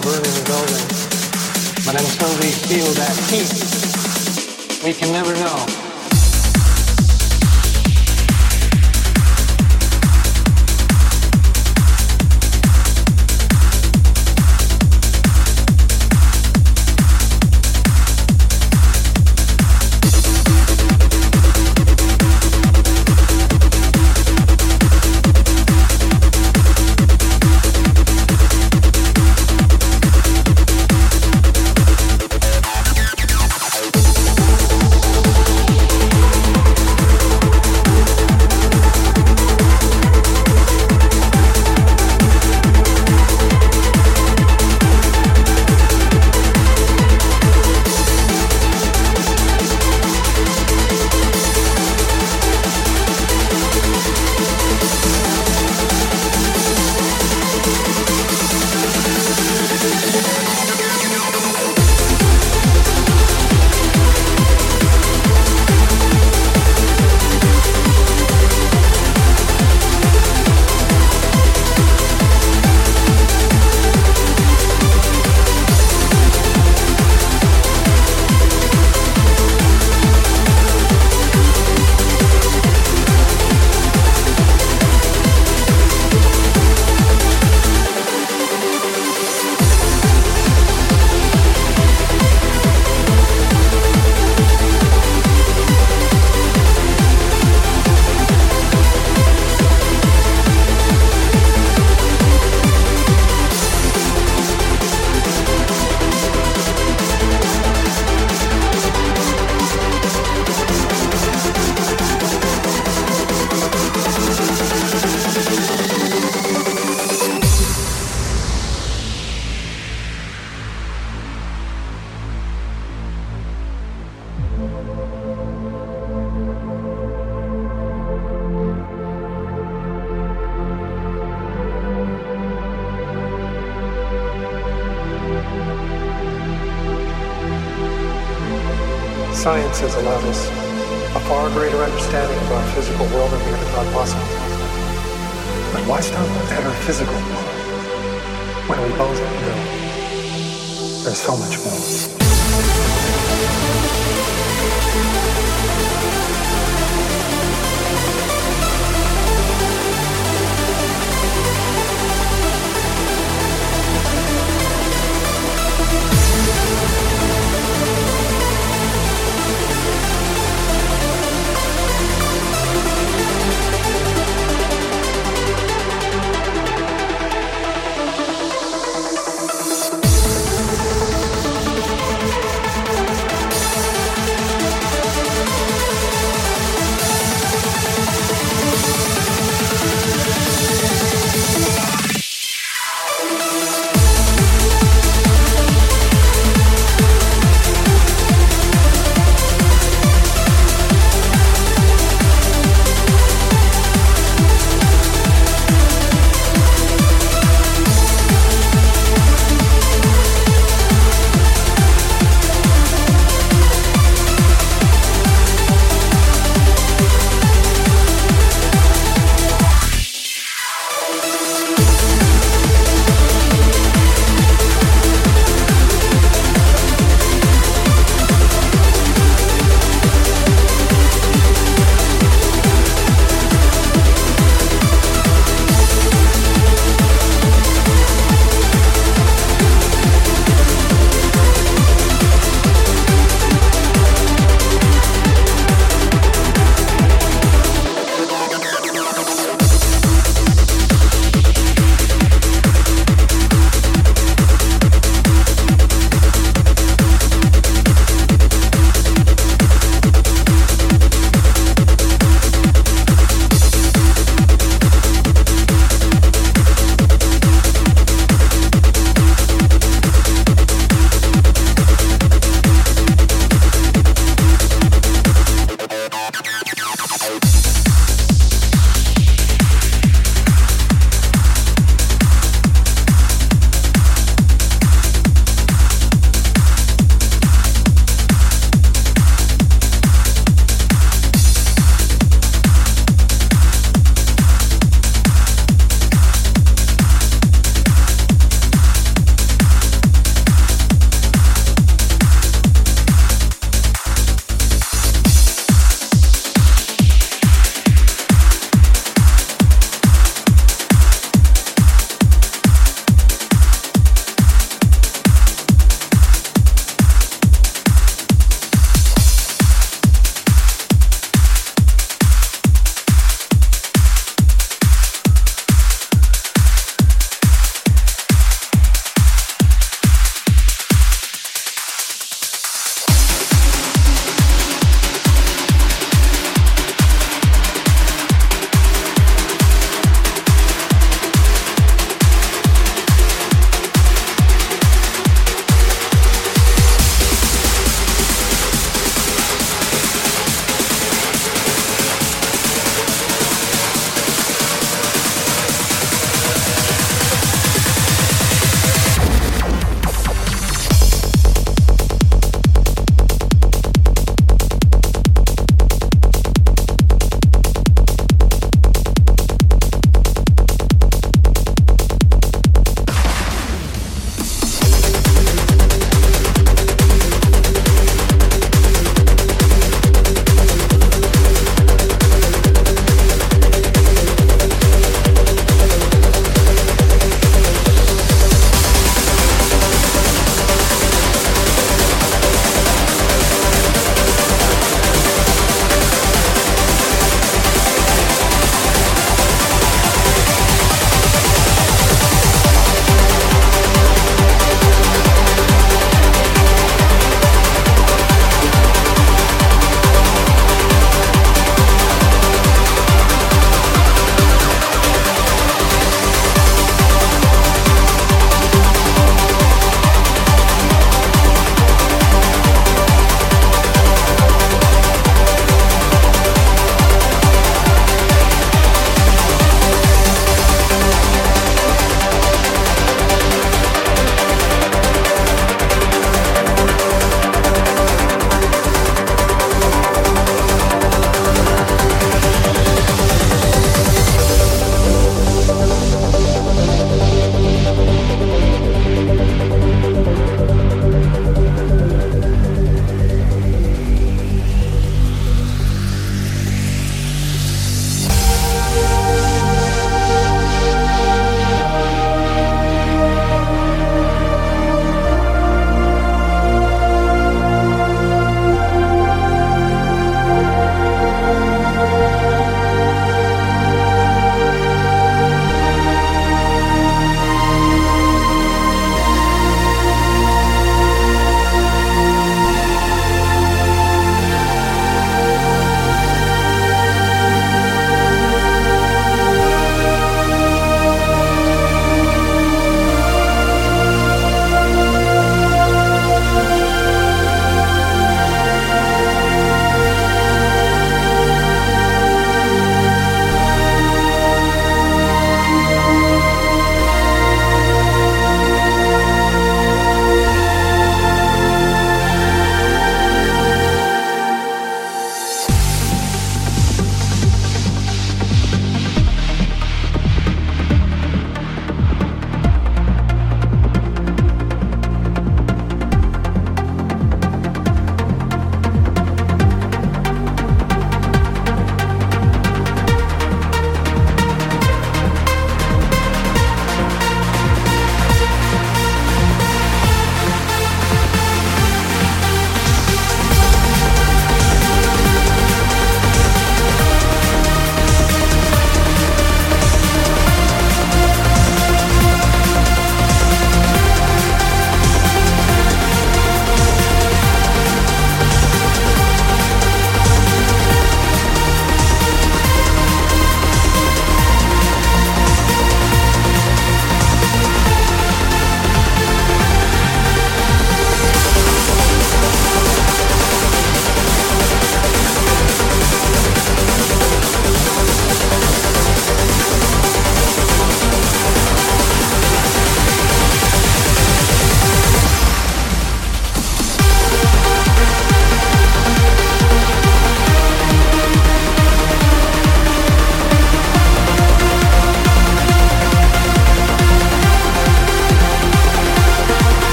the. But until we feel that heat, we can never know.